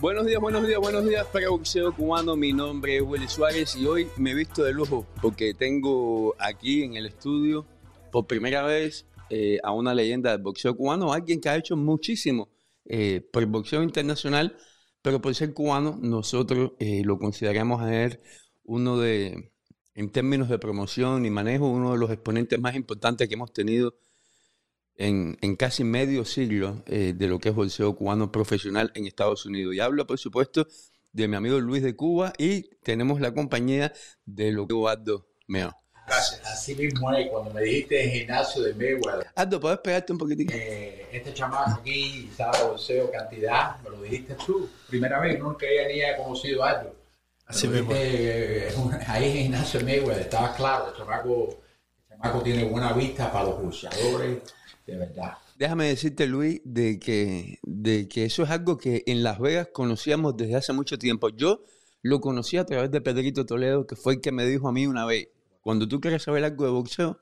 Buenos días, buenos días, buenos días para boxeo cubano. Mi nombre es Willy Suárez y hoy me he visto de lujo porque tengo aquí en el estudio por primera vez eh, a una leyenda del boxeo cubano, alguien que ha hecho muchísimo eh, por el boxeo internacional, pero por ser cubano nosotros eh, lo consideramos a él uno de, en términos de promoción y manejo, uno de los exponentes más importantes que hemos tenido en, en casi medio siglo eh, de lo que es boxeo cubano profesional en Estados Unidos. Y hablo, por supuesto, de mi amigo Luis de Cuba y tenemos la compañía de lo que Eduardo Meo. Gracias. Así mismo es, cuando me dijiste gimnasio de Mayweather, Aldo, ¿puedes pegarte un poquitito? eh, este chamaco aquí sabe boxeo, cantidad, me lo dijiste tú. Primera vez, nunca había conocido algo. Así Me lo mismo. dijiste, eh, ahí en gimnasio de Mayweather, estaba claro, el chamaco, el chamaco tiene buena vista para los boxeadores, de verdad. Déjame decirte, Luis, de que, de que eso es algo que en Las Vegas conocíamos desde hace mucho tiempo. Yo lo conocí a través de Pedrito Toledo, que fue el que me dijo a mí una vez, cuando tú quieres saber algo de boxeo,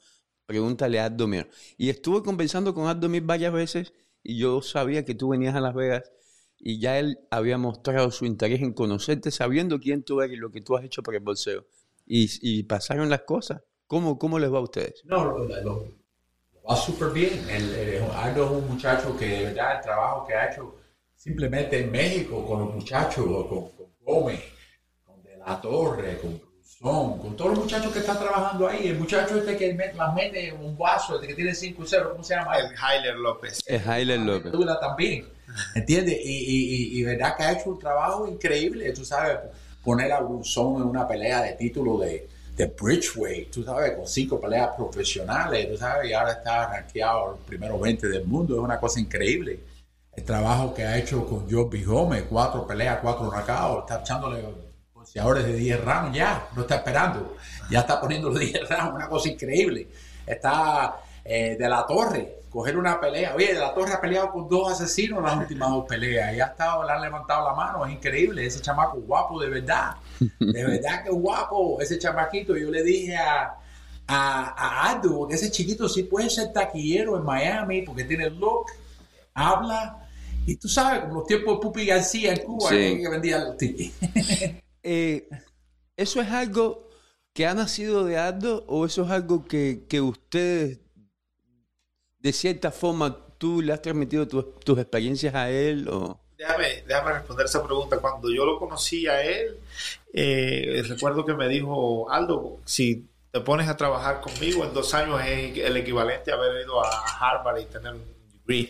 pregúntale a Aldo Mir. Y estuve conversando con Aldo Mir varias veces y yo sabía que tú venías a Las Vegas y ya él había mostrado su interés en conocerte, sabiendo quién tú eres y lo que tú has hecho por el boxeo. Y, pasaron las cosas. ¿Cómo, ¿Cómo les va a ustedes? No, lo, va súper bien. El- Aldo es un muchacho que de verdad el trabajo que ha hecho simplemente en México con los muchachos, con, con Gómez, con De La Torre, con Con todos los muchachos que están trabajando ahí. El muchacho este que met- las mete en un vaso, este que tiene 5 y 0, ¿cómo se llama? El Hyler López. Es Heiler López. Dura también, ¿entiendes? Y, y, y, y verdad que ha hecho un trabajo increíble, tú sabes, poner a Brunson en una pelea de título de, de Bridgeway, tú sabes, con cinco peleas profesionales, tú sabes, y ahora está rankeado los primeros 20 del mundo, es una cosa increíble. El trabajo que ha hecho con Joby Gómez, cuatro peleas, cuatro knockouts, está echándole boxeadores de 10 rounds ya, no está esperando, ya está poniendo los 10 rounds, una cosa increíble. Está eh, de la Torre, coger una pelea. Oye, de la Torre ha peleado con dos asesinos en las últimas dos peleas. Y ha estado, le han levantado la mano. Es increíble. Ese chamaco guapo, de verdad. De verdad que guapo. Ese chamaquito. Yo le dije a, a, a Aldo, porque ese chiquito sí puede ser taquillero en Miami, porque tiene look, habla. Y tú sabes, como los tiempos de Pupi García en Cuba, Sí. que vendía los tickets. Eh, ¿Eso es algo que ha nacido de Aldo o eso es algo que, que ustedes, de cierta forma, tú le has transmitido tu- tus experiencias a él? O... Déjame, déjame responder esa pregunta. Cuando yo lo conocí a él, eh, recuerdo que me dijo, Aldo, si te pones a trabajar conmigo en dos años es el equivalente a haber ido a Harvard y tener un degree.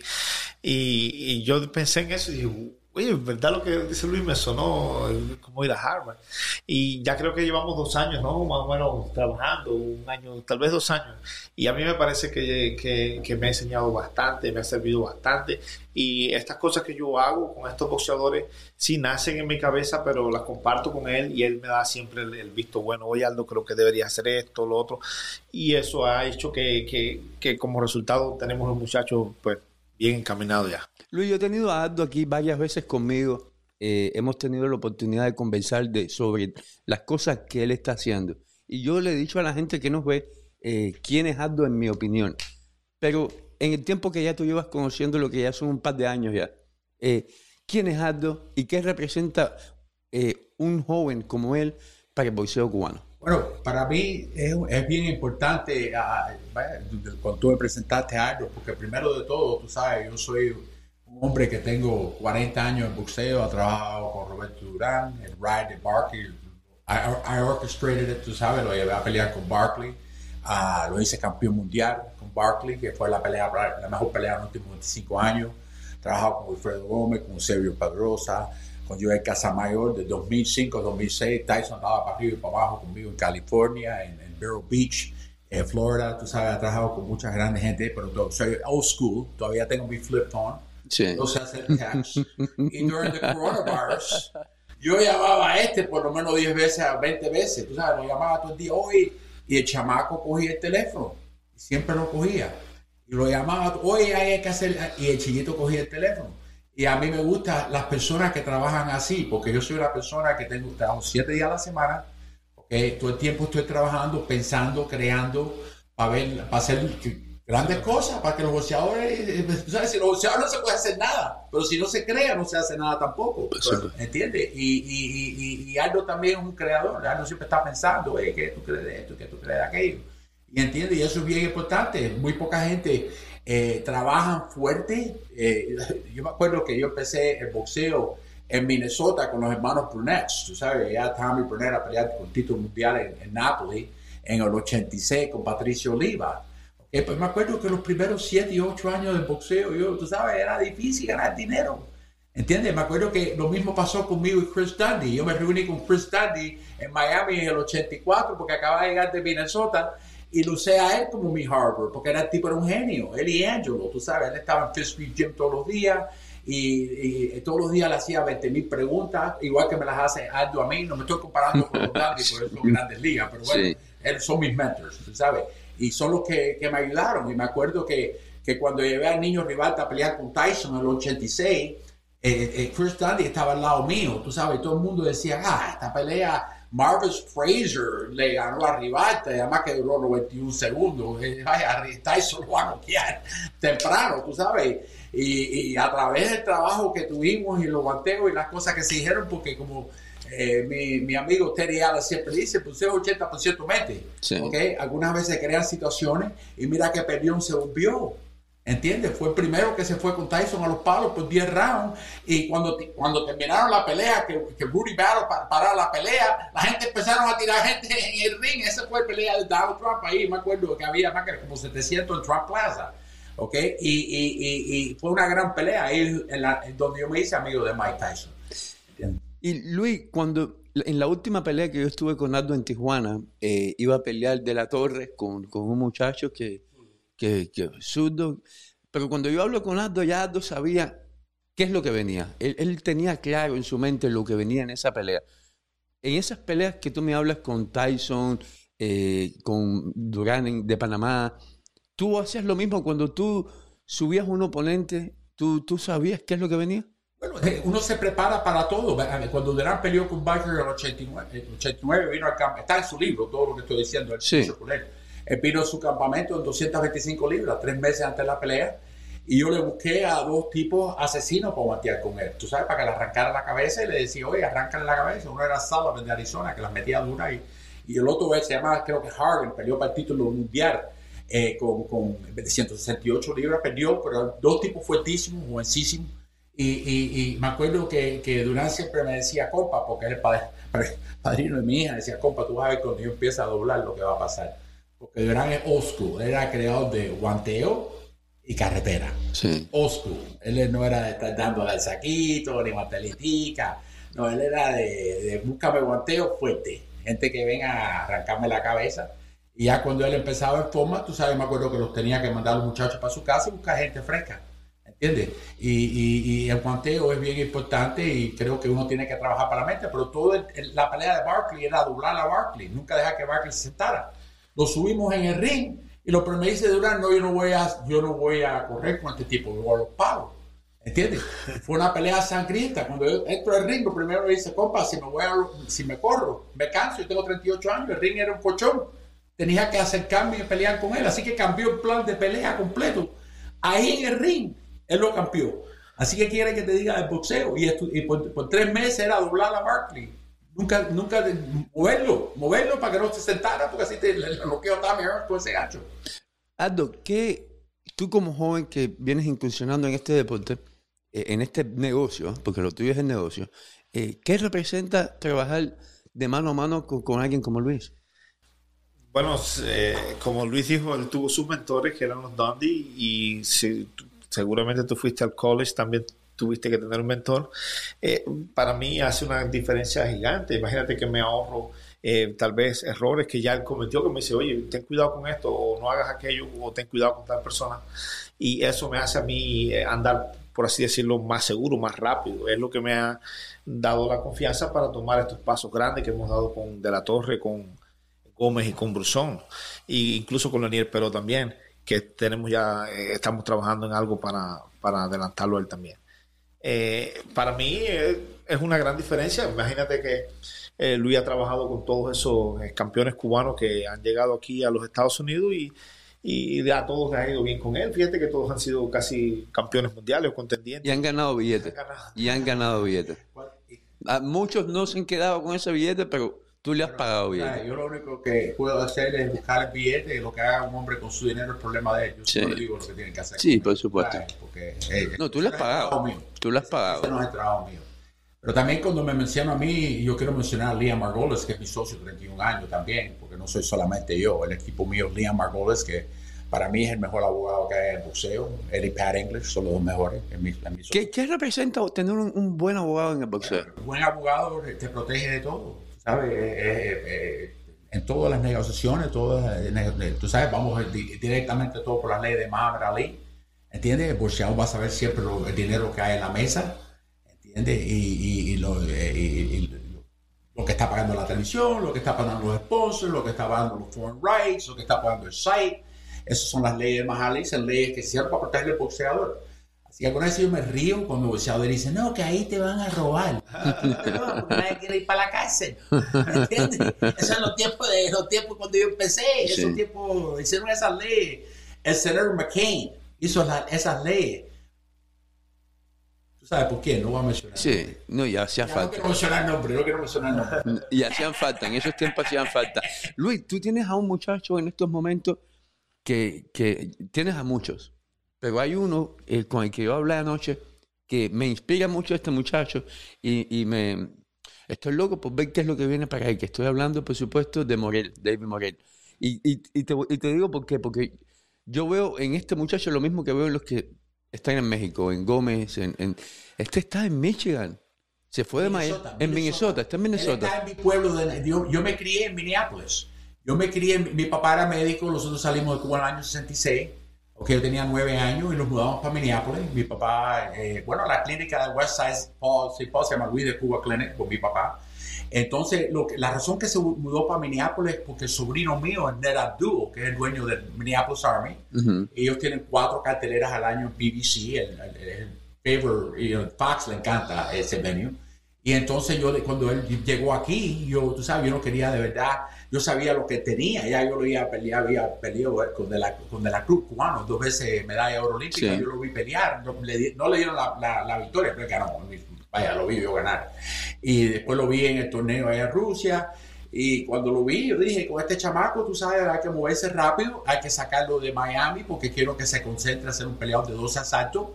Y, y yo pensé en eso y dije, oye, en verdad lo que dice Luis me sonó como ir a Harvard. Y ya creo que llevamos dos años, ¿no? Más o menos trabajando, un año, tal vez dos años. Y a mí me parece que, que, me ha enseñado bastante, me ha servido bastante. Y estas cosas que yo hago con estos boxeadores sí nacen en mi cabeza, pero las comparto con él y él me da siempre el, visto bueno. Oye, Aldo, creo que debería hacer esto, lo otro. Y eso ha hecho que, que como resultado tenemos los muchachos pues bien encaminados ya. Luis, yo he tenido a Aldo aquí varias veces conmigo. Eh, hemos tenido la oportunidad de conversar sobre las cosas que él está haciendo. Y yo le he dicho a la gente que nos ve eh, quién es Aldo en mi opinión. Pero en el tiempo que ya tú llevas conociendo lo que ya son un par de años ya, eh, ¿quién es Aldo y qué representa un joven como él para el boxeo cubano? Bueno, para mí es, bien importante vaya, cuando tú me presentaste a Aldo, porque primero de todo, tú sabes, yo soy un hombre que tengo 40 años en boxeo, he trabajado con Roberto Durán, el Ride de Barkley, I, orchestrated it, tú sabes, lo llevé a pelear con Barkley, ah, lo hice campeón mundial con Barkley, que fue la pelea, la mejor pelea en los últimos 25 años, he trabajado con Wilfredo Gómez, con Sergio Pedrosa, con Joel Casamayor de 2005 a 2006. Tyson andaba para arriba y para abajo conmigo en California, en, en Vero Beach, en Florida. Tú sabes, he trabajado con mucha grande gente, pero to- soy old school. Todavía tengo mi flip phone. Sí. No sé hacer cash. y during the coronavirus, yo llamaba a este por lo menos 10 veces, a 20 veces. Tú sabes, lo llamaba todo el día. Hoy, y el chamaco cogía el teléfono. Siempre lo cogía. Y lo llamaba, oye, hay que hacer. Y el chiquito cogía el teléfono. Y a mí me gustan las personas que trabajan así, porque yo soy una persona que tengo, trabajo siete días a la semana, Todo el tiempo estoy trabajando, pensando, creando, para, ver, para hacer grandes cosas, para que los boxeadores, eh, ¿sabes? Si los boxeadores no se puede hacer nada, pero si no se crea, no se hace nada tampoco. ¿Entiendes? Y, y, y, Aldo también es un creador, Aldo siempre está pensando, ¿qué tú crees de esto? ¿Qué tú crees de aquello? Y entiende, y eso es bien importante. Muy poca gente eh, trabaja fuerte. yo me acuerdo que yo empecé el boxeo en Minnesota con los hermanos Burnett. Tú sabes, ya Tommy Burnett a pelear con título mundial en, en Napoli en el 86 con Patricio Oliva. Eh, pues me acuerdo que los primeros 7 y 8 años de boxeo, yo, tú sabes, era difícil ganar dinero. ¿Entiendes? Me acuerdo que lo mismo pasó conmigo y Chris Dundee. Yo me reuní con Chris Dundee en Miami en el 84 porque acaba de llegar de Minnesota y lo usé a él como mi Harvard porque era el tipo, era un genio. Él y Angelo, tú sabes, él estaba en Street Gym todos los días y, todos los días le hacía 20 mil preguntas, igual que me las hace Aldo a mí. No me estoy comparando con los Dundee por eso grandes ligas, pero bueno, él son mis mentors, tú sabes y son los que, que, me ayudaron. Y me acuerdo que, que, cuando llevé al niño rival a pelear con Tyson en el 86, eh, eh, Chris Dundee estaba al lado mío, tú sabes, todo el mundo decía, ah, esta pelea, Marvis Fraser le ganó a Rivata, además que duró 91 segundos, vaya, Tyson lo va a noquear temprano, tú sabes, y, y, a través del trabajo que tuvimos y los guanteos y las cosas que se dijeron, porque como eh, mi, mi, amigo Terry Allen siempre dice, pues es 80% mete. ¿okay? Algunas veces crean situaciones y mira que perdió se volvió. ¿Entiendes? Fue el primero que se fue con Tyson a los palos por 10 rounds. Y cuando, cuando terminaron la pelea, que, que Rudy Battle para, la pelea, la gente empezaron a tirar gente en el ring. Esa fue la pelea de Donald Trump. Ahí me acuerdo que había más que como 700 en Trump Plaza. ¿Ok? Y, y, y, fue una gran pelea ahí en donde yo me hice amigo de Mike Tyson. Y Luis, cuando en la última pelea que yo estuve con Aldo en Tijuana, eh, iba a pelear de la torre con, con un muchacho que, que, que zurdo. Pero cuando yo hablo con Aldo, ya Aldo sabía qué es lo que venía. Él, tenía claro en su mente lo que venía en esa pelea. En esas peleas que tú me hablas con Tyson, eh, con Durán de Panamá, tú hacías lo mismo cuando tú subías un oponente, tú, tú sabías qué es lo que venía. Bueno, eh, uno se prepara para todo. Cuando Durán peleó con Biker en el 89, 89 vino al campo, está en su libro todo lo que estoy diciendo, sí. con él. Él. vino a su campamento en 225 libras, tres meses antes de la pelea, y yo le busqué a dos tipos asesinos para batear con él. Tú sabes, para que le arrancara la cabeza y le decía, oye, arráncale la cabeza. Uno era Sullivan de Arizona, que las metía dura, y, y el otro se llama, creo que Harden, peleó para el título mundial. Eh, con, con 168 libras perdió, pero dos tipos fuertísimos, jovencísimos y, y, me acuerdo que, que, Durán siempre me decía, compa, porque es el padre, padrino de mi hija, decía, compa, tú vas a ver cuando yo empiece a doblar lo que va a pasar. Porque Durán es old era creador de guanteo y carretera. Sí. Old Él no era de estar dando al saquito, ni guantelitica. No, él era de, de búscame guanteo fuerte. Gente que venga a arrancarme la cabeza. Y ya cuando él empezaba en forma, tú sabes, me acuerdo que los tenía que mandar a los muchachos para su casa y buscar gente fresca. ¿Entiendes? Y, el guanteo es bien importante y creo que uno tiene que trabajar para la mente, pero toda la pelea de Barkley era doblar a Barkley, nunca dejar que Barkley se sentara. Lo subimos en el ring y lo primero dice Durán, no, yo no voy a, yo no voy a correr con este tipo, yo a los palos. ¿Entiendes? Fue una pelea sangrienta. Cuando yo entro al ring, lo primero dice, compa, si me, voy a, si me corro, me canso, yo tengo 38 años, el ring era un colchón. Tenía que hacer cambio y pelear con él, así que cambió el plan de pelea completo. Ahí en el ring él lo cambió. Así que quiere que te diga el boxeo. Y, por, tres meses era doblar a Barkley. Nunca, nunca, moverlo, moverlo para que no se sentara, porque así te lo quedó también con ese gacho. Aldo, ¿qué, tú como joven que vienes incursionando en este deporte, eh, en este negocio, porque lo tuyo es el negocio, eh, ¿qué representa trabajar de mano a mano con, alguien como Luis? Bueno, eh, como Luis dijo, él tuvo sus mentores que eran los Dundee y si, seguramente tú fuiste al college, también tuviste que tener un mentor. Eh, para mí hace una diferencia gigante. Imagínate que me ahorro eh, tal vez errores que ya él cometió, que me dice, oye, ten cuidado con esto, o no hagas aquello, o ten cuidado con tal persona. Y eso me hace a mí eh, andar, por así decirlo, más seguro, más rápido. Es lo que me ha dado la confianza para tomar estos pasos grandes que hemos dado con De la Torre, con Gómez y con Brusón, e incluso con Lanier, pero también que tenemos ya, eh, estamos trabajando en algo para, para adelantarlo él también. Eh, para mí es, es una gran diferencia. Imagínate que eh, Luis ha trabajado con todos esos eh, campeones cubanos que han llegado aquí a los Estados Unidos y, y a todos les ha ido bien con él. Fíjate que todos han sido casi campeones mundiales o contendientes. Y han ganado billetes. Y han ganado billetes. A muchos no se han quedado con ese billete, pero tú le has pagado billetes. Yo lo único que puedo hacer es buscar el billete y lo que haga un hombre con su dinero es problema de ellos. Sí. Yo no digo lo que tienen que hacer. Sí, por supuesto. Porque, eh, No, tú le has pagado. Tú le has Ese pagado. no es el trabajo mío. Pero también cuando me menciono a mí, yo quiero mencionar a Liam Margolis, que es mi socio de 31 años también, porque no soy solamente yo, el equipo mío es Liam Margolis, que para mí es el mejor abogado que hay en el boxeo. Él y Pat English son los dos mejores. En mi, en mi ¿Qué, qué representa tener un, un buen abogado en el boxeo? un buen abogado te protege de todo, ¿sabes? Eh, eh, eh, en todas las negociaciones, todas, eh, tú sabes, vamos di- directamente todo por la ley de Muhammad Ali, ¿entiendes? El boxeador va a saber siempre lo- el dinero que hay en la mesa, ¿entiendes? Y, y- y lo, eh, y- lo- que está pagando la televisión, lo que está pagando los sponsors, lo que está pagando los foreign rights, lo que está pagando el site. Esas son las leyes Ali, son leyes que sirven para proteger al boxeador. Así que alguna vez yo me río cuando el boxeador dice, no, que ahí te van a robar. No, porque nadie quiere ir para la cárcel. ¿Entiendes? Esos son los tiempos, de, los tiempos cuando yo empecé. Sí. Esos tiempos hicieron esas leyes. El senador McCain hizo la- esas leyes. ¿Tú sabes por qué? No voy a mencionar. Sí, no, ya hacía Ya, no falta. quiero mencionar nombre, no quiero mencionar nombre. Y hacían falta, en esos tiempos hacían falta. Luis, tú tienes a un muchacho en estos momentos que, que tienes a muchos, pero hay uno eh, con el que yo hablé anoche que me inspira mucho este muchacho y, y me estoy loco por ver qué es lo que viene para él, que estoy hablando, por supuesto, de Morel, David Morel. Y, y- y te, y te digo por qué, porque yo veo en este muchacho lo mismo que veo en los que están en México, en Gómez, en, en- este está en Michigan. Se fue de Miami, en Minnesota, está en Él Minnesota. está en mi pueblo. de- yo, yo me crié en Minneapolis. Yo me crié, mi papá era médico, nosotros salimos de Cuba en el año 66. Ok, yo tenía nueve años y nos mudamos para Minneapolis. Mi papá, eh, bueno, la clínica de Westside Paul, sí, Paul se llama Luis de Cuba Clinic por mi papá. Entonces, lo que- la razón que se mudó para Minneapolis es porque el sobrino mío es Ned Abdul, que es el dueño del Minneapolis Army. Ujú. Ellos tienen cuatro carteleras al año en BBC, el, el, el Favor y el Fox le encanta ese venue. Y entonces yo, cuando él llegó aquí, yo, tú sabes, yo no quería de verdad, yo sabía lo que tenía, ya yo lo había peleado, había peleado con de la, con de la Cruz cubano, dos veces medalla de oro olímpica, Sí. yo lo vi pelear, no le, no le dieron la, la, la victoria, pero ganó, vaya, lo vi yo ganar. Y después lo vi en el torneo allá en Rusia, y cuando lo vi, yo dije, con este chamaco, tú sabes, hay que moverse rápido, hay que sacarlo de Miami porque quiero que se concentre a ser un peleador de dos asaltos.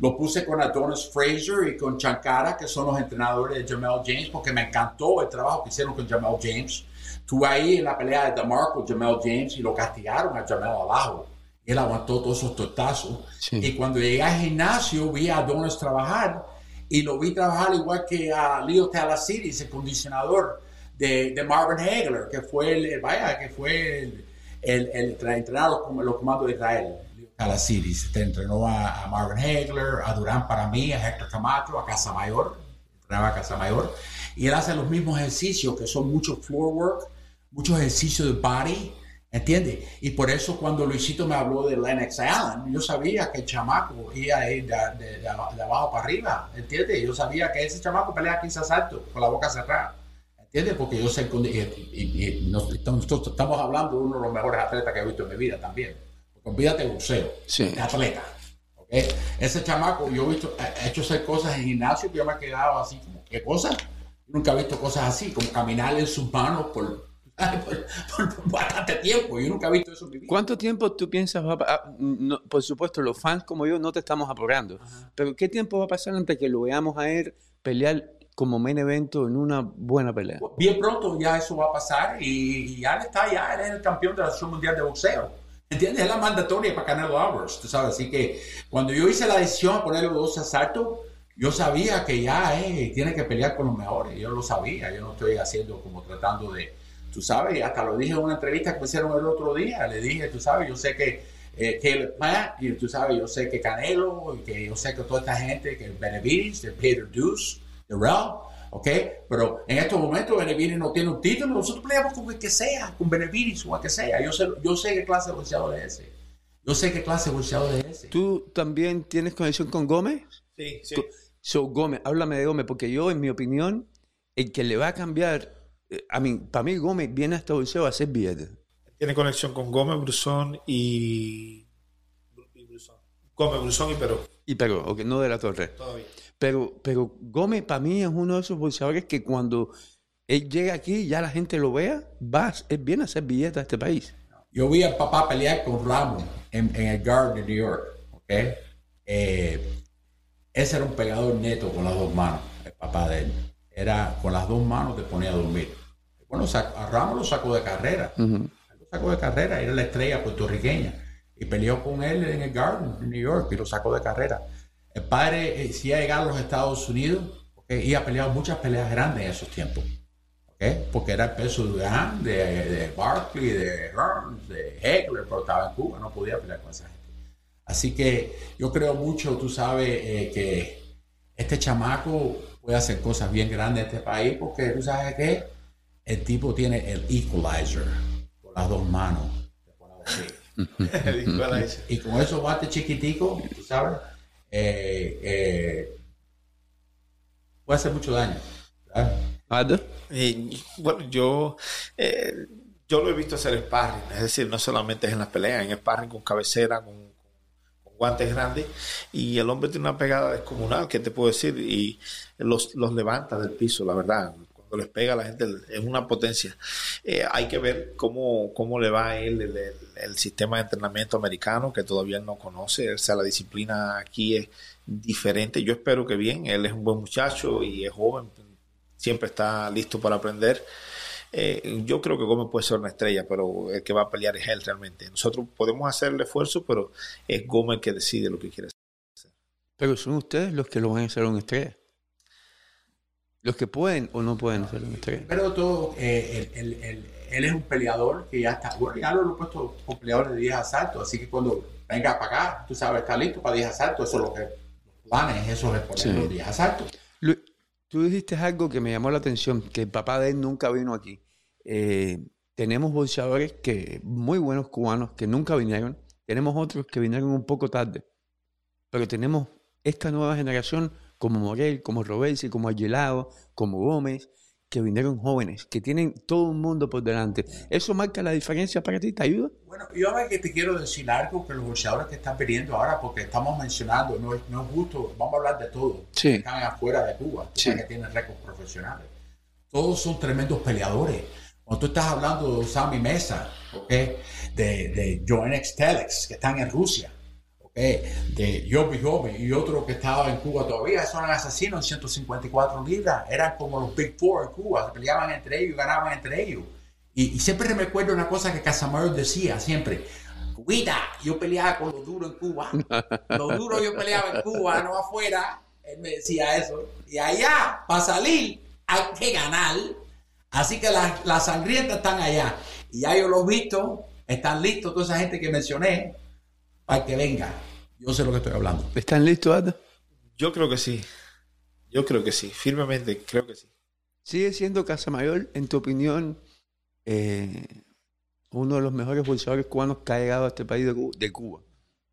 Lo puse con Adonis Fraser y con Chankara, que son los entrenadores de Jamal James, porque me encantó el trabajo que hicieron con Jamal James. Estuve ahí en la pelea de DeMarco, Jamal James, y lo castigaron a Jamal abajo. Él aguantó todos esos tortazos. Sí. Y cuando llegué al gimnasio, vi a Adonis trabajar y lo vi trabajar igual que a Leo Talasiris, el condicionador de, de Marvin Hagler, que fue el, vaya, que fue el, el, el como los comandos de Israel. Leo Talasiris te entrenó a, a Marvin Hagler, a Durán para mí, a Héctor Camacho, a Casamayor, entrenaba a Casamayor, y él hace los mismos ejercicios que son mucho floor work, muchos ejercicios de body, ¿entiendes? Y por eso cuando Luisito me habló de Lennox Allen, yo sabía que el chamaco iba a ir de, de- de aba- de abajo para arriba, ¿entiendes? Yo sabía que ese chamaco pelea 15 asaltos con la boca cerrada, ¿entiendes? Porque yo sé que y, y- y nos- nosotros estamos hablando de uno de los mejores atletas que he visto en mi vida también. Olvídate de boxeo, Sí. atleta. ¿ok? Ese chamaco, yo he visto, he hecho hacer cosas en gimnasio que yo me he quedado así como, ¿qué cosas? Nunca he visto cosas así, como caminar en sus manos por, por, por- por bastante tiempo. Yo nunca he visto eso en mi vida. ¿Cuánto tiempo tú piensas va a ah, no, por supuesto, los fans como yo no te estamos apurando, pero ¿qué tiempo va a pasar antes que lo veamos a él pelear como main evento en una buena pelea? Bien pronto ya eso va a pasar y, y ya él está, ya él es el campeón de la Asociación Mundial de Boxeo. ¿Entiendes? Es la mandatoria para Canelo Álvarez, tú sabes. Así que cuando yo hice la decisión de ponerle los dos asaltos, yo sabía que ya eh, tiene que pelear con los mejores. Yo lo sabía. Yo no estoy haciendo como tratando de, tú sabes, y hasta lo dije en una entrevista que me hicieron el otro día. Le dije, tú sabes, yo sé que eh, Plant, y tú sabes, yo sé que Canelo, y que yo sé que toda esta gente, que Benavides, de Peter Deuce, de Ralph, ¿ok? Pero en estos momentos Benavides no tiene un título, nosotros peleamos con el que sea, con Benavides o el que sea. Yo sé, yo sé qué clase de boxeador es ese. Yo sé qué clase de boxeador es ese. ¿Tú también tienes conexión con Gómez? Sí, sí. So, Gómez, háblame de Gómez, porque yo, en mi opinión, el que le va a cambiar, a mí, para mí Gómez viene a este boxeo a hacer billetes. Tiene conexión con Gómez, Brusón y... y Brusón. Gómez, Brusón y Perú. Y pero, ok, no de la torre. Todavía. Pero, pero Gómez para mí es uno de esos boxeadores que cuando él llega aquí ya la gente lo vea, va, él viene a hacer billetes a este país. Yo vi al papá pelear con Ramos en, en el Garden de New York. ¿ok? Eh, ese era un pegador neto con las dos manos, el papá de él. Era con las dos manos te ponía a dormir. Bueno, a Ramos lo sacó de carrera. Lo sacó de carrera, era la estrella puertorriqueña. Y peleó con él en el Garden de New York y lo sacó de carrera. El padre, eh, si ha llegado a los Estados Unidos, ¿ok? y ha peleado muchas peleas grandes en esos tiempos. ¿ok? Porque era el peso de Durán, de, de Barkley, de Hearns, de Hegler, pero estaba en Cuba, no podía pelear con esa gente. Así que yo creo mucho, tú sabes, eh, que este chamaco puede hacer cosas bien grandes en este país, porque tú sabes que el tipo tiene el equalizer con las dos manos. Y con esos bates chiquiticos, sabes, eh, eh, puede hacer mucho daño. bueno, yo, eh, yo lo he visto hacer sparring, es decir, no solamente es en las peleas, en sparring con cabecera, con, con- con guantes grandes, y el hombre tiene una pegada descomunal, que te puedo decir? Y los, los levanta del piso, la verdad. Cuando les pega a la gente es una potencia. Eh, hay que ver cómo, cómo le va a él el, sistema de entrenamiento americano, que todavía no conoce, o sea, la disciplina aquí es diferente. Yo espero que bien, él es un buen muchacho y es joven, siempre está listo para aprender. Eh, yo creo que Gómez puede ser una estrella, pero el que va a pelear es él realmente. Nosotros podemos hacer el esfuerzo, pero es Gómez que decide lo que quiere hacer. Pero son ustedes los que lo van a hacer una estrella. Los que pueden o no pueden hacer una estrella. Pero todo, eh, él, él- él- él es un peleador que ya está, bueno, ya lo he puesto con peleadores de 10 asaltos, así que cuando venga para acá, tú sabes, está listo para 10 asaltos, eso es lo que planes, eso es poner Sí. los 10 asaltos. Lu- Tú dijiste algo que me llamó la atención, que el papá de él nunca vino aquí. Eh, tenemos boxeadores que, muy buenos cubanos que nunca vinieron. Tenemos otros que vinieron un poco tarde. Pero tenemos esta nueva generación como Morel, como Robesi, como Aguilado, como Gómez, que vinieron jóvenes, que tienen todo un mundo por delante. ¿Eso marca la diferencia para ti? ¿Te ayuda? Bueno, yo a que te quiero decir algo que los boxeadores que están pidiendo ahora, porque estamos mencionando, no es, no es justo, vamos a hablar de todo, Sí. que están afuera de Cuba, Sí. que tienen récords profesionales. Todos son tremendos peleadores. Cuando tú estás hablando de Sammy Mesa, ¿ok? de, de Joannex Telex, que están en Rusia, ¿ok? de Yobi Yobi y otro que estaba en Cuba todavía, esos eran asesinos en 154 libras, eran como los Big Four en Cuba, se peleaban entre ellos ganaban entre ellos. Y, siempre me acuerdo una cosa que Casamayor decía siempre. Cuida, yo peleaba con lo duro en Cuba. Lo duro yo peleaba en Cuba, no afuera. Él me decía eso. Y allá, para salir, hay que ganar. Así que las las sangrientas están allá. Y ya yo los he visto, están listos toda esa gente que mencioné para que venga. Yo sé lo que estoy hablando. ¿Están listos, Aldo? Yo creo que sí. Yo creo que sí. Firmemente creo que sí. ¿Sigue siendo Casamayor, en tu opinión, eh, uno de los mejores boxeadores cubanos que ha llegado a este país de Cu- de Cuba?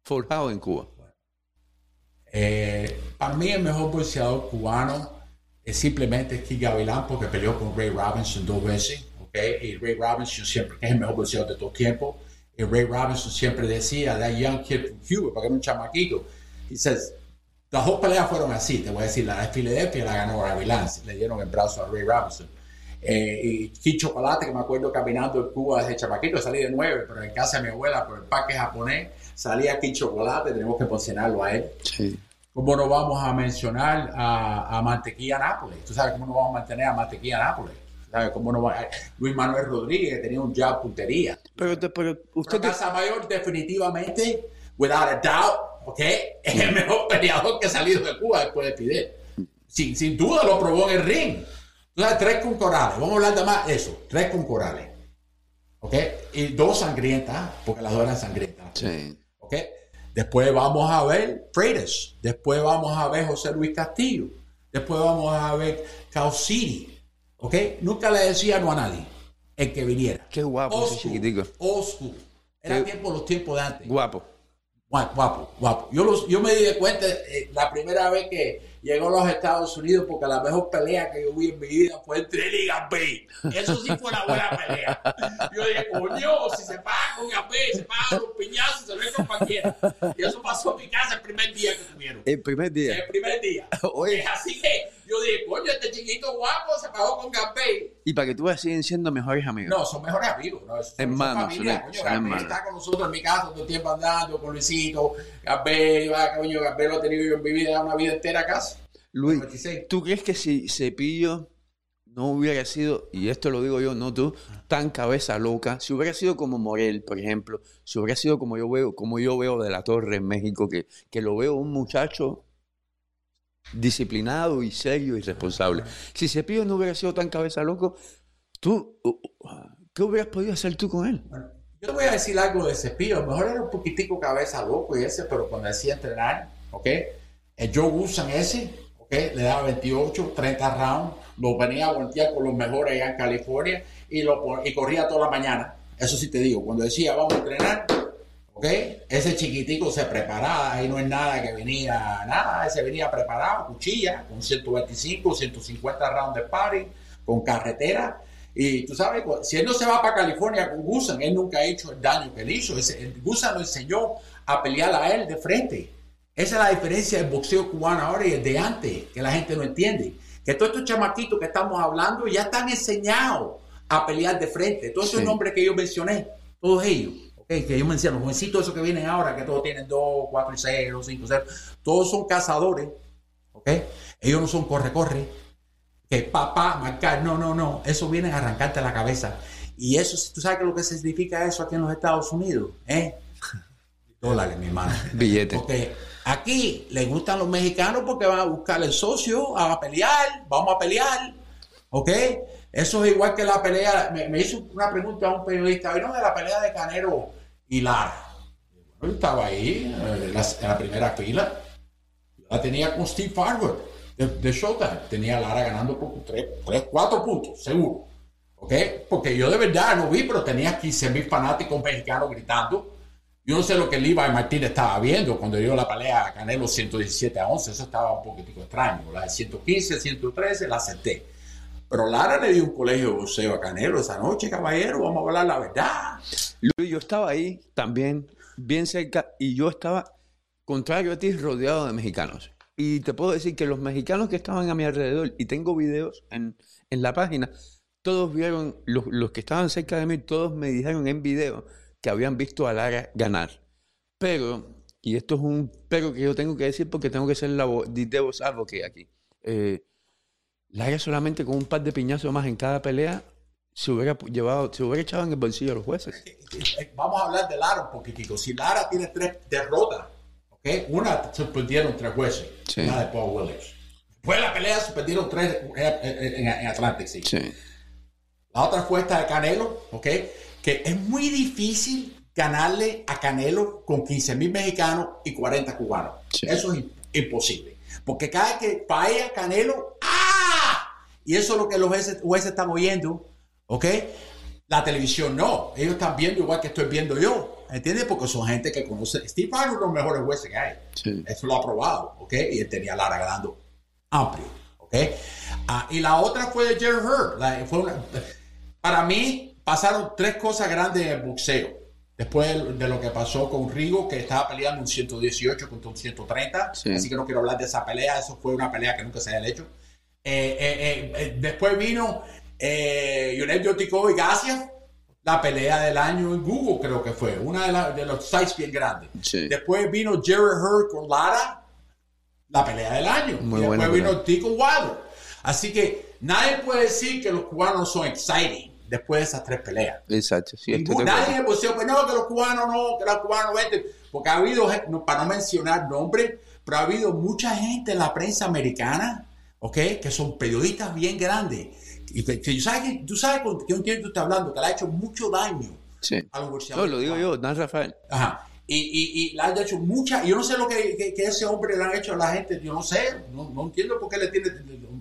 Forjado en Cuba. Eh, para mí el mejor boxeador cubano es simplemente Kid Gavilán porque peleó con Ray Robinson dos veces, ¿ok? Y Ray Robinson siempre, es el mejor boxeador de todo tiempo, Ray Robinson siempre decía, that young kid from Cuba, porque era un chamaquito, he says, las dos peleas fueron así, te voy a decir, la de Filadelfia la ganó Gavilán, le dieron el brazo a Ray Robinson. Eh, y Kid Chocolate, que me acuerdo caminando en Cuba desde chamaquito, salí de nueve, pero en casa de mi abuela, por el parque japonés, salía Kid Chocolate, tenemos que posicionarlo a él. Sí. ¿Cómo no vamos a mencionar a, a Mantequilla Nápoles? ¿Tú sabes cómo no vamos a mantener a Mantequilla Nápoles? ¿Tú ¿Sabes cómo no va? Luis Manuel Rodríguez tenía un jab puntería. Pero, pero usted... Pero Casamayor definitivamente, without a doubt, ¿ok? Es el mejor peleador que ha salido de Cuba después de Fidel. Sin, sin duda lo probó en el ring. Sabes, tres con corales. Vamos a hablar de más eso. Tres con corales. ¿Ok? Y dos sangrientas, porque las dos eran sangrientas. Sí. ¿ok? Después vamos a ver Freitas, después vamos a ver José Luis Castillo, después vamos a ver Causiri, ¿ok? Nunca le decía no a nadie, el que viniera. Qué guapo Old school, chiquitico. Old school. Era Qué- tiempo, los tiempos de antes. Guapo. Guapo, guapo. Yo, los, yo me di cuenta eh, la primera vez que llegó a los Estados Unidos porque la mejor pelea que yo vi en mi vida fue entre él y Gambé. Eso sí fue una buena pelea. Yo dije, coño, si se paga con Gambé, se paga los piñazos, se ve con cualquiera. Y eso pasó en mi casa el primer día que tuvieron. El primer día. El primer día. Oye. Así que yo dije, coño, este chiquito guapo se pagó con. Y para que tú veas, siguen siendo mejores amigos. No, son mejores amigos. ¿no? Son, Hermanos, son familia, son- coño, está con nosotros en mi casa todo el tiempo andando con Luisito. Gambé, va, coño, Gambé lo he tenido yo en mi vida, una vida entera casi. Luis, 26. ¿tú crees que si Cepillo no hubiera sido, y esto lo digo yo, no tú, tan cabeza loca, si hubiera sido como Morel, por ejemplo, si hubiera sido como yo veo, como yo veo de la Torre en México, que, que lo veo un muchacho disciplinado y serio y responsable. Si Cepillo no hubiera sido tan cabeza loco, tú, uh, uh, ¿qué hubieras podido hacer tú con él? Yo te voy a decir algo de Cepillo. A lo mejor era un poquitico cabeza loco y ese, pero cuando decía entrenar, ¿ok? El Joe Gusan ese, ¿ok? Le daba 28, 30 rounds, lo venía a voltear con los mejores allá en California y, lo, y corría toda la mañana. Eso sí te digo, cuando decía vamos a entrenar, ¿ok? Ese chiquitico se preparaba, ahí no es nada que venía, nada, ese venía preparado, cuchilla, con 125, 150 rounds de party, con carretera. Y tú sabes, si él no se va para California con Gusan, él nunca ha hecho el daño que él hizo. Gusan lo enseñó a pelear a él de frente. Esa es la diferencia del boxeo cubano ahora y el de antes, que la gente no entiende. Que todos estos chamaquitos que estamos hablando ya están enseñados a pelear de frente. Todos esos Sí. nombres que yo mencioné, todos ellos, que yo mencioné, los jovencitos esos que vienen ahora, que todos tienen 2, 4 y 0, 5 y 0, todos son cazadores, ok. Ellos no son corre-corre, que papá, marcar, no, no, no, eso viene a arrancarte la cabeza. Y eso, tú sabes lo que significa eso aquí en los Estados Unidos, ¿eh? Dólares, mi hermano. Billete. Porque aquí les gustan los mexicanos porque van a buscar el socio, a pelear, vamos a pelear, ¿ok? Eso es igual que la pelea, me, me hizo una pregunta a un periodista, ¿vieron de la pelea de Canero y Lara? Yo estaba ahí, eh, en la, primera fila, la tenía con Steve Farber de, de Showtime, tenía Lara ganando por 3, 4 puntos, seguro, ¿ok? Porque yo de verdad no vi, pero tenía 15 mil fanáticos mexicanos gritando. Yo no sé lo que Levi Martínez estaba viendo cuando dio la pelea a Canelo 117 a 11. Eso estaba un poquitico extraño. La de 115, 113 la acepté. Pero Lara le dio un colegio de boxeo a esa noche, caballero. Vamos a hablar la verdad. Luis, yo estaba ahí también, bien cerca, y yo estaba, contrario a ti, rodeado de mexicanos. Y te puedo decir que los mexicanos que estaban a mi alrededor, y tengo videos en, en la página, todos vieron, los, los que estaban cerca de mí, todos me dijeron en video que habían visto a Lara ganar. Pero, y esto es un pero que yo tengo que decir porque tengo que ser la vo- the devil's advocate aquí. Eh, Lara solamente con un par de piñazos más en cada pelea se hubiera llevado, se hubiera echado en el bolsillo a los jueces. Eh, Vamos a hablar de Lara un poquitico. Si Lara tiene tres derrotas, ¿ok? Una suspendieron tres jueces, Sí. una de Paul Williams. Después de la pelea suspendieron tres eh, eh, en, en Atlantic City. Sí. La otra fue esta de Canelo, ¿ok? Que es muy difícil ganarle a Canelo con 15 mil mexicanos y 40 cubanos. Sí. Eso es im- imposible. Porque cada vez que falla Canelo, ¡ah! Y eso es lo que los jueces, jueces están oyendo, ¿ok? La televisión no. Ellos están viendo igual que estoy viendo yo. ¿Entiendes? Porque son gente que conoce. Steve Harvey es uno de los mejores jueces que hay. Sí. Eso lo ha probado, ¿ok? Y él tenía Lara ganando amplio, ¿ok? Ah, y la otra fue de Jerry Hurd. La- fue una- para mí pasaron tres cosas grandes en el boxeo. Después de, lo que pasó con Rigo, que estaba peleando un 118 contra un 130. Sí. Así que no quiero hablar de esa pelea. Eso fue una pelea que nunca se haya hecho. Eh, eh, eh, después vino eh, Yonel Yotico y Garcia. La pelea del año en Google, creo que fue. Una de, la- de los sites bien grandes. Sí. Después vino Jerry Hurd con Lara, la pelea del año. Muy y después buena vino. Tico Wilder. Así que nadie puede decir que los cubanos son exciting después de esas tres peleas. Exacto. Sí, Ningún- nadie boxeo, pues no, que los cubanos no, que los cubanos venden. Porque ha habido, para no mencionar nombres, pero ha habido mucha gente en la prensa americana, ¿ok? Que son periodistas bien grandes. Y que, que tú sabes, tú sabes con entiendo tú estás hablando, que le ha hecho mucho daño Sí. a los boxeadores. No, lo digo yo, Dan Rafael. Ajá. Y, y, y le han hecho mucha. Yo no sé lo que, que, que ese hombre le han hecho a la gente. Yo no sé. No, no entiendo por qué le tiene.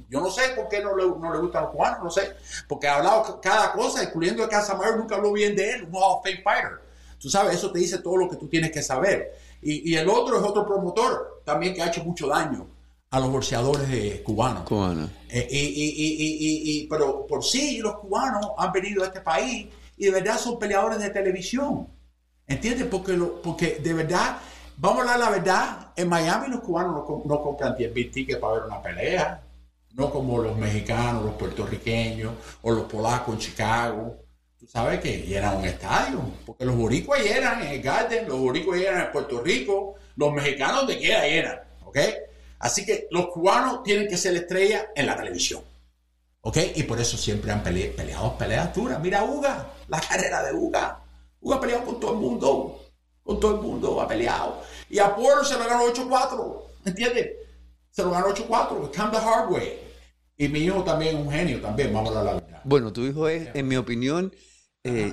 Yo no sé por qué no le, no le gustan los cubanos. No sé. Porque ha hablado cada cosa, incluyendo a Casamayor, nunca habló bien de él. Un Hall of Fame fighter. Tú sabes, eso te dice todo lo que tú tienes que saber. Y, y el otro es otro promotor también que ha hecho mucho daño a los boxeadores eh, cubanos. Cubano. Eh, y, y- y- y- y- y- pero por sí los cubanos han venido a este país y de verdad son peleadores de televisión. ¿Entiendes? Porque, lo- porque de verdad, vamos a hablar la verdad, en Miami los cubanos no, no compran 10 mil tickets para ver una pelea, no como los mexicanos, los puertorriqueños o los polacos en Chicago. Tú sabes que llenan un estadio, porque los boricuas llenan en el Garden, los boricuas llenan en Puerto Rico, los mexicanos donde quiera llenan, ¿ok? Así que los cubanos tienen que ser estrella en la televisión. ¿Ok? Y por eso siempre han pele- peleado peleas duras. Mira Uga, la carrera de Uga. Uga ha peleado con todo el mundo. Con todo el mundo ha peleado. Y a Porter se lo ganó 8-4. ¿Entiendes? Se lo ganó 8-4. Come the hard way. Y mi hijo también es un genio también, vamos a hablar la verdad. Bueno, tu hijo es, en mi opinión, eh,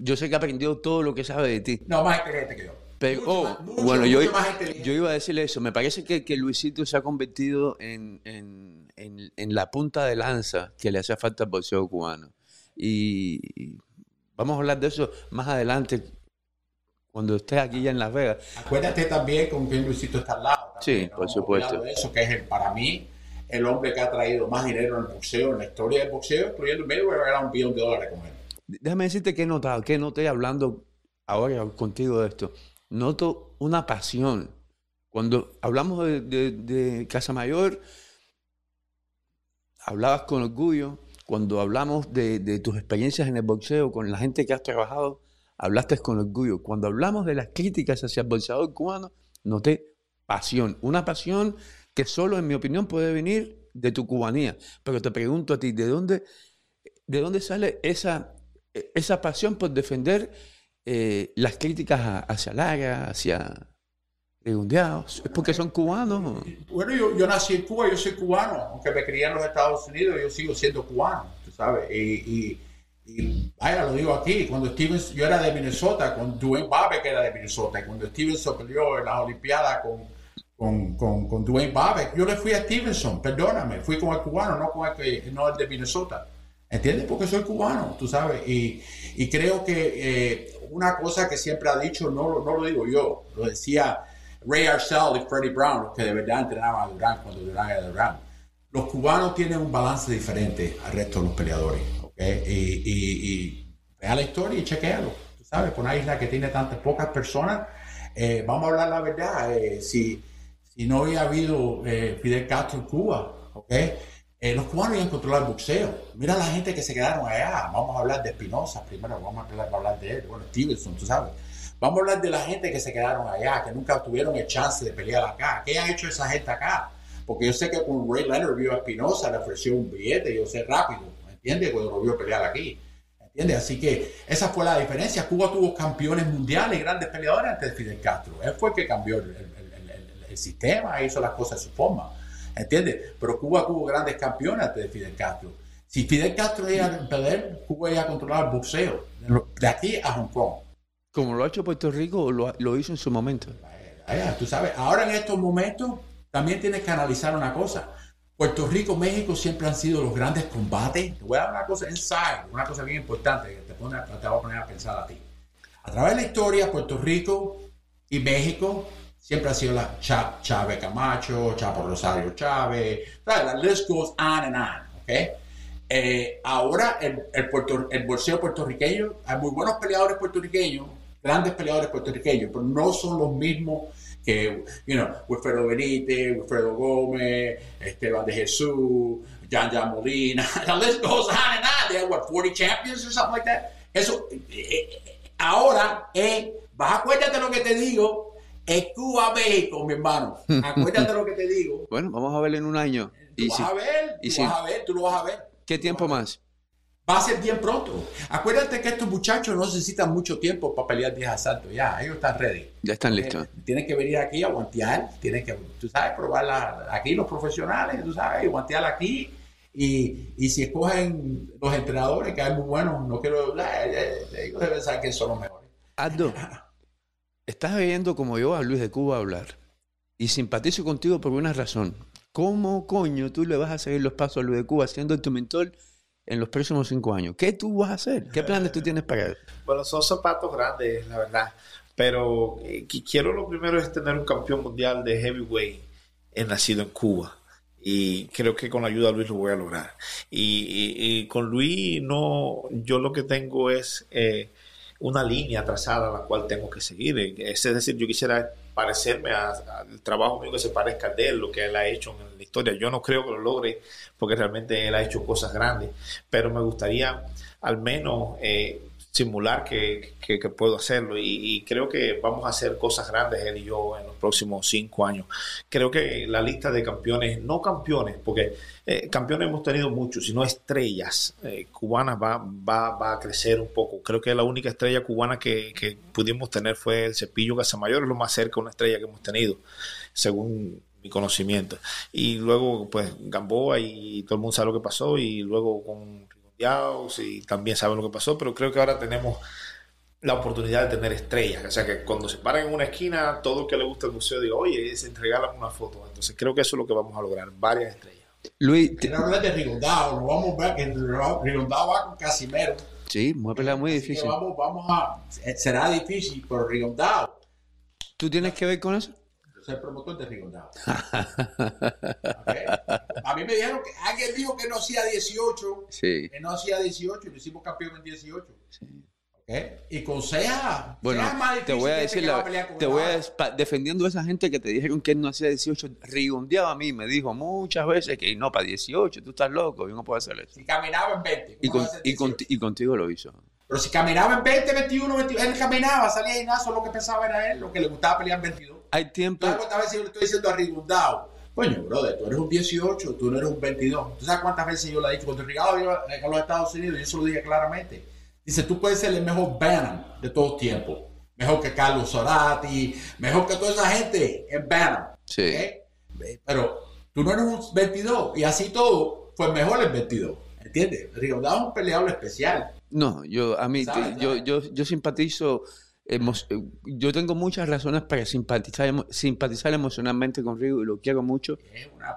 yo sé que ha aprendido todo lo que sabe de ti. No, más inteligente que yo. Pero, Mucho oh, más- mucho, bueno, yo, mucho más inteligente. yo iba a decirle eso. Me parece que, que Luisito se ha convertido en, en- en- en la punta de lanza que le hacía falta al boxeo cubano. Y, vamos a hablar de eso más adelante, cuando estés aquí ya en Las Vegas. Acuérdate también con quién Luisito está al lado. también, Sí, ¿no? por supuesto. de eso, que es el, para mí el hombre que ha traído más dinero en el boxeo, en la historia del boxeo, incluyendo el medio, era un billón de dólares con él. Déjame decirte que he notado, que noté hablando ahora contigo de esto. Noto una pasión. Cuando hablamos de, Casa Mayor, hablabas con orgullo. Cuando hablamos de, de tus experiencias en el boxeo, con la gente que has trabajado, hablaste con orgullo. Cuando hablamos de las críticas hacia el boxeador cubano, noté pasión. Una pasión que solo, en mi opinión, puede venir de tu cubanía. Pero te pregunto a ti, ¿de dónde, de dónde sale esa, esa pasión por defender eh, las críticas hacia Lara, hacia Redondeados? ¿Es porque son cubanos? Bueno, yo, nací en Cuba, yo soy cubano, aunque me crié en los Estados Unidos, yo sigo siendo cubano, tú sabes. Y, y, y vaya, lo digo aquí, cuando Stevens, yo era de Minnesota, con Dwayne Babbitt que era de Minnesota, y cuando Stevenson peleó en las Olimpiadas con, con, con, con Dwayne Babbitt, yo le fui a Stevenson, perdóname, fui con el cubano, no con el, que, no el de Minnesota. ¿Entiendes? Porque soy cubano, tú sabes. Y, y creo que eh, una cosa que siempre ha dicho, no, no lo digo yo, lo decía Ray Arcel y Freddie Brown, los que de verdad entrenaban a Durán cuando Durán era Durán. Los cubanos tienen un balance diferente al resto de los peleadores. ¿ok? Y, y, y vea la historia y chequealo. Tú sabes, por una isla que tiene tantas pocas personas, eh, vamos a hablar la verdad. eh, si, si no hubiera habido eh, Fidel Castro en Cuba, ¿ok? Eh, los cubanos iban a controlar el boxeo. Mira la gente que se quedaron allá. Vamos a hablar de Espinosa primero, vamos a hablar, a hablar de él, bueno, Stevenson, tú sabes. Vamos a hablar de la gente que se quedaron allá, que nunca tuvieron el chance de pelear acá. ¿Qué han hecho esa gente acá? Porque yo sé que cuando Ray Leonard vio a Espinosa, le ofreció un billete, yo sé rápido, ¿me entiendes? Cuando lo vio pelear aquí. ¿Entiendes? Así que esa fue la diferencia. Cuba tuvo campeones mundiales grandes peleadores antes de Fidel Castro. Él fue el que cambió el, el- el- el- sistema, hizo las cosas a su forma. ¿Entiendes? Pero Cuba tuvo grandes campeones antes de Fidel Castro. Si Fidel Castro iba a perder, Cuba iba a controlar el boxeo. De aquí a Hong Kong. Como lo ha hecho Puerto Rico, lo, lo hizo en su momento. Tú sabes, ahora en estos momentos también tienes que analizar una cosa. Puerto Rico, México siempre han sido los grandes combates. Te voy a dar una cosa inside, una cosa bien importante que te, pone, te va a poner a pensar a ti. A través de la historia, Puerto Rico y México siempre ha sido la Chávez Camacho, Chapo Rosario Chávez, la list goes on and on, ¿ok? Eh, ahora el, el, puerto- puertorriqueño, hay muy buenos peleadores puertorriqueños, grandes peleadores puertorriqueños, pero no son los mismos que, you know, Wilfredo Benítez, Wilfredo Gómez, Esteban de Jesús, Jan Jan Molina, the list goes on and on. They have, what, 40 champions or something like that? Eso, eh, eh, ahora, eh, vas, acuérdate lo que te digo, es Cuba, México, mi hermano. Acuérdate lo que te digo. Bueno, vamos a ver en un año. Tú Y vas a ver, y tú vas a ver, tú lo vas a ver. ¿Qué tiempo más? Va a ser bien pronto. Acuérdate que estos muchachos no necesitan mucho tiempo para pelear 10 asaltos. Ya, ellos están ready. Ya están listos. Eh, Tienen que venir aquí a guantear, tienen que, tú sabes, probar la- aquí los profesionales, tú sabes, guantear aquí. Y, y si escogen los entrenadores, que hay muy buenos, no quiero hablar, eh, eh, ellos deben saber que son los mejores. Aldo, estás oyendo como yo a Luis de Cuba hablar. Y simpatizo contigo por una razón. ¿Cómo coño tú le vas a seguir los pasos a Luis de Cuba siendo tu mentor en los próximos cinco años? ¿Qué tú vas a hacer? ¿Qué planes tú tienes para él? Bueno, son zapatos grandes, la verdad. Pero eh, quiero lo primero es tener un campeón mundial de heavyweight nacido en Cuba y creo que con la ayuda de Luis lo voy a lograr. Y, con Luis no, yo lo que tengo es eh, una línea trazada a la cual tengo que seguir. Es decir, yo quisiera parecerme al trabajo mío que se parezca de él, lo que él ha hecho en la historia. Yo no creo que lo logre porque realmente él ha hecho cosas grandes, pero me gustaría al menos eh, simular que, puedo hacerlo y, creo que vamos a hacer cosas grandes él y yo en los próximos cinco años. Creo que la lista de campeones, no campeones, porque eh, campeones hemos tenido muchos, sino estrellas eh, cubanas va, va, a crecer un poco. Creo que la única estrella cubana que, pudimos tener fue el Cepillo Casamayor, es lo más cerca de una estrella que hemos tenido, según mi conocimiento. Y luego, pues, Gamboa y todo el mundo sabe lo que pasó y luego con y también saben lo que pasó, pero creo que ahora tenemos la oportunidad de tener estrellas. O sea que cuando se paran en una esquina, todo el que le gusta el museo diga, oye, se entregaron una foto. Entonces creo que eso es lo que vamos a lograr, varias estrellas. Luis, quiero hablar de Rigondado, nos vamos a ver que Rigondado va con Casimero. Sí, muy pelea muy difícil. Vamos, vamos a, será difícil, pero Rigondado. ¿Tú tienes que ver con eso? Ser promotor de Rigondado. A mí me dijeron que alguien dijo que no hacía 18, sí. que no hacía 18 y lo hicimos campeón en 18. Sí. Y con Sea, bueno, te voy a decir, te voy a defendiendo a esa gente que te dijeron que él no hacía 18, rigondeaba a mí, me dijo muchas veces que no, para 18, tú estás loco, yo no puedo hacer eso. Y caminaba en 20. Y, y, contigo lo hizo. Pero si caminaba en 20, 21, 22, él caminaba, salía y nada, lo que pensaba era él, lo que le gustaba pelear en 22. Hay tiempo. ¿Cuántas veces yo le estoy diciendo a Rigundao? Coño, brother, tú eres un 18, tú no eres un 22. ¿Tú sabes cuántas veces yo le he dicho? Cuando Ricardo vino a los Estados Unidos, yo se lo dije claramente. Dice, tú puedes ser el mejor Bannon de todo tiempo. Mejor que Carlos Sorati, mejor que toda esa gente en Bannon. Sí. Pero tú no eres un 22 y así todo fue mejor el 22. ¿Entiendes? Rigondado es un peleador especial. No, yo a mí, yo, yo, yo simpatizo yo tengo muchas razones para simpatizar, simpatizar emocionalmente con Rigo y lo quiero mucho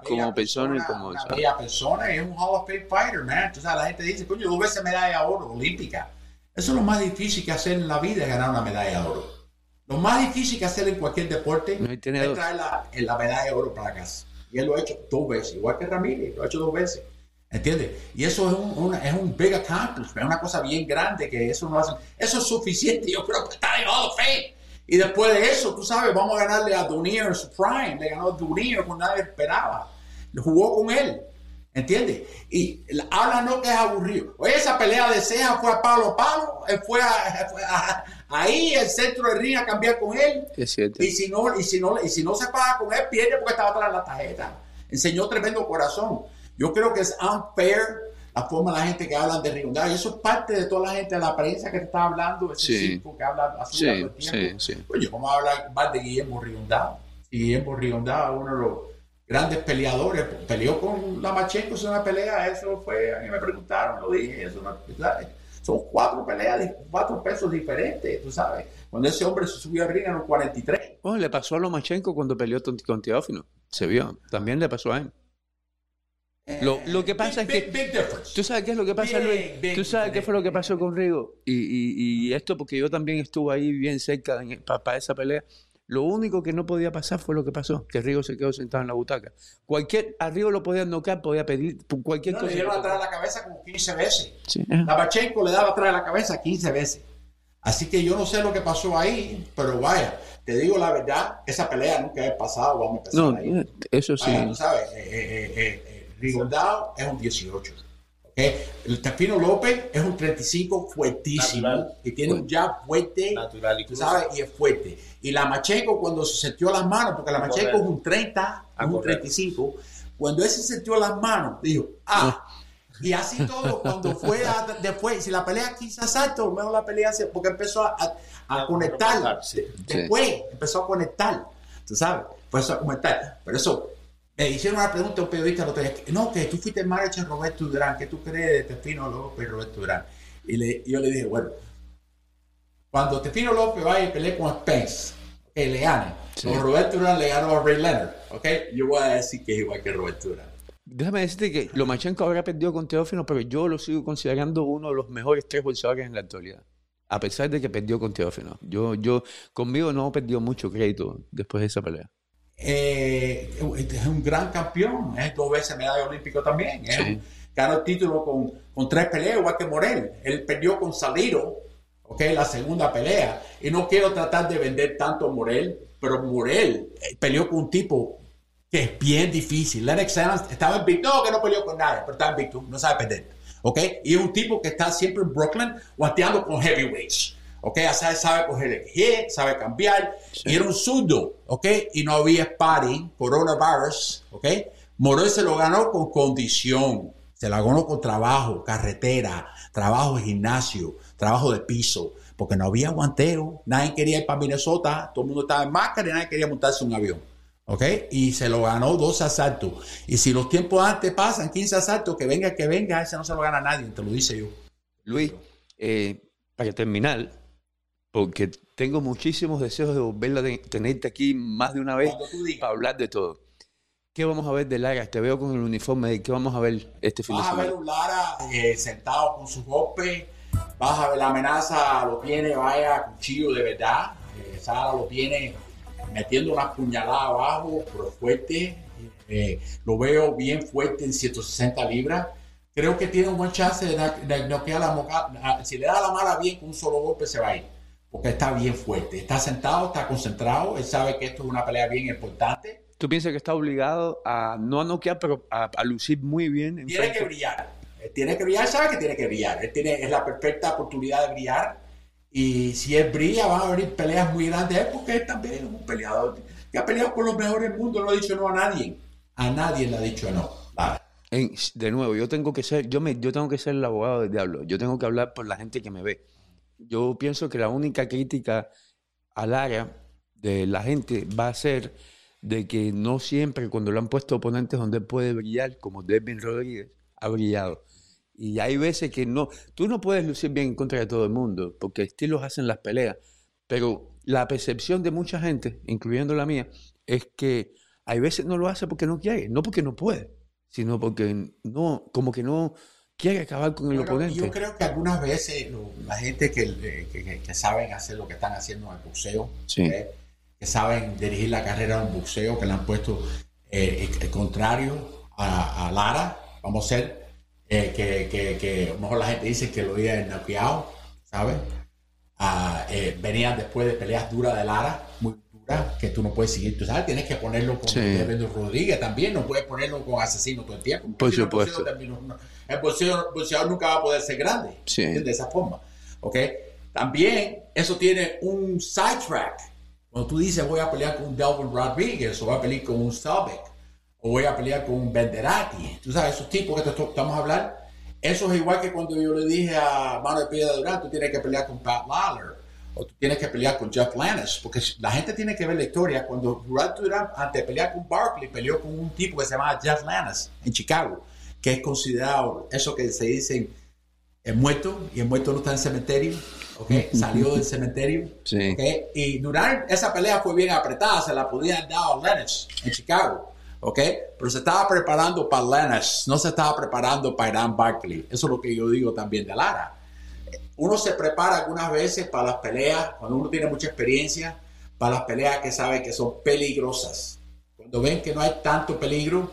como persona, y como una bella persona es un Hall of Fame fighter, man. Entonces la gente dice, coño, dos veces medalla de oro olímpica. Eso es lo más difícil que hacer en la vida, es ganar una medalla de oro. Lo más difícil que hacer en cualquier deporte es traer la, la medalla de oro para casa. Y él lo ha hecho dos veces, igual que Ramírez, lo ha hecho dos veces. ¿Entiendes? Y eso es un, es un big accomplishment, es una cosa bien grande que eso no hace. Eso es suficiente, yo creo que está en Hall of Fame. Y después de eso, tú sabes, vamos a ganarle a Dunier en su prime. Le ganó a Dunier cuando nadie esperaba. Jugó con él. ¿Entiendes? Y habla no que es aburrido. Oye, esa pelea de ceja fue a palo a palo. Él fue, a, ahí el centro de ring a cambiar con él. y si no, y si no, y si no se paga con él, pierde porque estaba atrás de la tarjeta. Enseñó tremendo corazón. Yo creo que es unfair la forma de la gente que habla de Rigondado. Y eso es parte de toda la gente de la prensa que te está hablando, ese sí. que habla así sí, todo el tiempo. Sí, sí. Oye, vamos a hablar más de Guillermo Rigondado. Y Guillermo Rigondado, uno de los grandes peleadores, peleó con la Machenko en una pelea, eso fue, a mí me preguntaron, lo dije, eso no, son cuatro peleas, cuatro pesos diferentes, tú sabes. Cuando ese hombre se subió a ring en los 43. Oh, le pasó a Lomachenko cuando peleó con Teófino. Se vio. También le pasó a él. Lo, lo, que pasa es que. ¿Tú sabes qué es lo que pasa, Luis? ¿Tú sabes qué fue lo que pasó con Rigo? Y, y, y esto porque yo también estuve ahí bien cerca para esa pelea. Lo único que no podía pasar fue lo que pasó, que Rigo se quedó sentado en la butaca. Cualquier, a Rigo lo podían noquear, podía pedir cualquier cosa. Le dieron atrás de la cabeza como 15 veces. Sí. Tabachenko le daba atrás de la cabeza 15 veces. Así que yo no sé lo que pasó ahí, pero vaya, te digo la verdad, esa pelea nunca ha pasado, vamos a empezar no, ahí. Eso sí. tú sabes, eh, eh, eh, Rigondado es un 18. El Tefino López es un 35 fuertísimo y tiene un jab fuerte, Natural y, sabes, y es fuerte. Y la Macheco cuando se sentió las manos, porque la Macheco es un 30, es un 35, cuando él se sentió las manos, dijo, ah, y así todo, cuando fue después, si la pelea quizás alto, mejor la pelea, porque empezó a, a, conectar. Después empezó a conectar, tú sabes, empezó a conectar. Pero eso me hicieron una pregunta a un periodista el otro día. No, que tú fuiste manager Roberto Durán. ¿Qué tú crees de Tefino López y Roberto Durán? Y, le, yo le dije, bueno, cuando Tefino López vaya y pelee con Spence, que le gane, o Roberto Durán le ganó a Ray Leonard, ¿ok? Yo voy a decir que es igual que Roberto Durán. Déjame decirte que Lomachenko habrá perdido con Teófino, pero yo lo sigo considerando uno de los mejores tres bolsadores en la actualidad. a pesar de que perdió con Teófimo. Yo, yo, conmigo no perdió mucho crédito después de esa pelea. Eh, es un gran campeón, es dos veces medalla olímpico también. ¿eh? Ganó el título con, con, tres peleas, igual que Morel. Él perdió con Saliro, okay, la segunda pelea. Y no quiero tratar de vender tanto a Morel, pero Morel eh, peleó con un tipo que es bien difícil. Lennox estaba en Victor, no, que no peleó con nadie, pero estaba en Victor, no sabe perder. ¿ok? Y es un tipo que está siempre en Brooklyn guanteando con heavyweights, ¿ok? Sabe, sabe coger el hit, sabe cambiar, y era un zurdo, ¿ok? Y no había sparring, coronavirus, ¿ok? Morel se lo ganó con condición, se lo ganó con trabajo, carretera, trabajo de gimnasio, trabajo de piso, porque no había guanteo, nadie quería ir para Minnesota, todo el mundo estaba en máscara y nadie quería montarse un avión. ¿Ok? Y se lo ganó dos asaltos. Y si los tiempos antes pasan 15 asaltos, que venga, que venga, ese no se lo gana nadie, te lo dice yo. Luis, eh, para terminar, porque tengo muchísimos deseos de volver a tenerte aquí más de una vez para hablar de todo. ¿Qué vamos a ver de Lara? Te veo con el uniforme. ¿Qué vamos a ver este fin de semana? Vas a ver un Lara eh, sentado con su golpe. Vas a ver la amenaza, lo tiene, vaya, cuchillo de verdad. Eh, Sara lo tiene metiendo una puñalada abajo, pero fuerte. Eh, lo veo bien fuerte en 160 libras. Creo que tiene un buen chance de, de noquear la moca. Si le da la mala bien, con un solo golpe se va a ir. Porque está bien fuerte. Está sentado, está concentrado. Él sabe que esto es una pelea bien importante. ¿Tú piensas que está obligado a no a noquear, pero a, lucir muy bien? tiene que brillar. tiene que brillar, sabe que tiene que brillar. Él tiene, es la perfecta oportunidad de brillar y si él brilla, van a venir peleas muy grandes, porque él también es un peleador que ha peleado con los mejores del mundo, no ha dicho no a nadie. A nadie le ha dicho no. de nuevo, yo tengo que ser, yo me, yo tengo que ser el abogado del diablo. Yo tengo que hablar por la gente que me ve. Yo pienso que la única crítica al área de la gente va a ser de que no siempre cuando lo han puesto oponentes donde puede brillar, como Devin Rodríguez, ha brillado. Y hay veces que no, tú no puedes lucir bien en contra de todo el mundo, porque estilos hacen las peleas, pero la percepción de mucha gente, incluyendo la mía, es que hay veces no lo hace porque no quiere, no porque no puede, sino porque no, como que no quiere acabar con el oponente. Yo creo que algunas veces la gente que, que, saben hacer lo que están haciendo en el boxeo, ¿eh? que saben dirigir la carrera en un boxeo, que le han puesto eh, el contrario a, a Lara, vamos a ser eh, que, que, que, a lo mejor la gente dice que lo había noqueado, ¿sabes? Ah, eh, venían después de peleas duras de Lara, que tú no puedes seguir. Tú sabes, tienes que ponerlo con sí. Rodríguez también, no puedes ponerlo con asesino todo el tiempo. Por supuesto. El bolsillo, nunca va a poder ser grande, sí. de esa forma. ¿Ok? También eso tiene un sidetrack. Cuando tú dices voy a pelear con Delvin Rodríguez o voy a pelear con un Stalbeck, o voy a pelear con un Benderati. Tú sabes, esos tipos que te estamos a hablar, eso es igual que cuando yo le dije a Mano de Piedra Durán, tú tienes que pelear con Pat Lawler o tú tienes que pelear con Jeff Lannis, porque la gente tiene que ver la historia. Cuando Durán, antes de pelear con Barkley, peleó con un tipo que se llama Jeff Lannis en Chicago, que es considerado eso que se dice el muerto, y el muerto no está en el cementerio, ¿okay? salió del cementerio. Sí. ¿okay? Y Durán, esa pelea fue bien apretada, se la podían dar a Lennox en Chicago. ¿ok? Pero se estaba preparando para Lennox, no se estaba preparando para Irán Barkley. Eso es lo que yo digo también de Lara. Uno se prepara algunas veces para las peleas, cuando uno tiene mucha experiencia, para las peleas que sabe que son peligrosas. Cuando ven que no hay tanto peligro,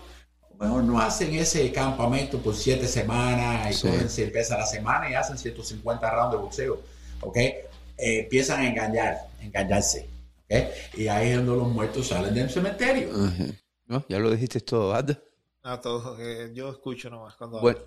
mejor no hacen ese campamento por siete semanas y sí. se empieza la semana y hacen 150 rounds de boxeo, ¿ok? Eh, empiezan a engañar, engañarse, ¿ok? Y ahí es donde los muertos salen del cementerio. Uh -huh. ¿No? Ya lo dijiste todo, ¿verdad? No, todo. Eh, yo escucho nomás cuando Bueno,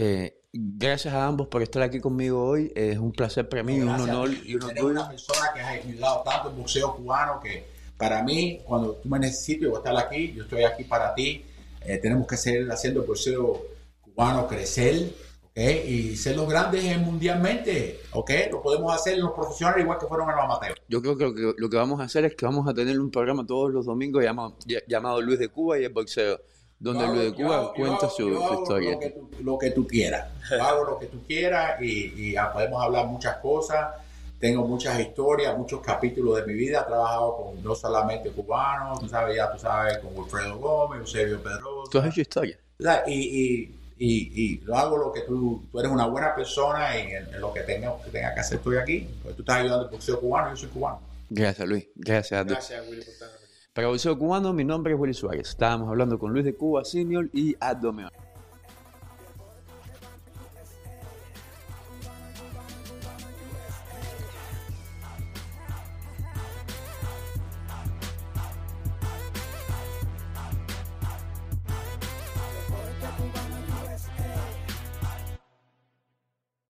eh, gracias a ambos por estar aquí conmigo hoy. Es un placer para mí, no, un honor y un orgullo. una persona que ha ayudado tanto el boxeo cubano que para mí, cuando tú me necesitas, yo voy a estar aquí, yo estoy aquí para ti. Eh, tenemos que seguir haciendo el boxeo cubano crecer y ser los grandes mundialmente, ¿ok? Lo podemos hacer los profesionales igual que fueron en los amateurs. Yo creo que lo, que lo, que vamos a hacer es que vamos a tener un programa todos los domingos llamado, llamado Luis de Cuba y el boxeo, donde Luis de Cuba cuenta su, historia. Lo que, tú, lo quieras, hago lo que tú quieras y, ah, podemos hablar muchas cosas. Tengo muchas historias, muchos capítulos de mi vida. He trabajado con no solamente cubanos, tú sabes, ya tú sabes, con Wilfredo Gómez, Eusebio Pedro. Tú has hecho historia. Y, y, y, lo hago lo que tú, tú eres una buena persona y en, lo que tenga, que tenga que hacer estoy aquí. Porque tú estás ayudando al boxeo cubano, yo soy cubano. Gracias, Luis. Gracias a ti. Gracias, Willy, por estar para Bolseo Cubano, mi nombre es Willy Suárez. Estábamos hablando con Luis de Cuba Senior y Ad Domeón.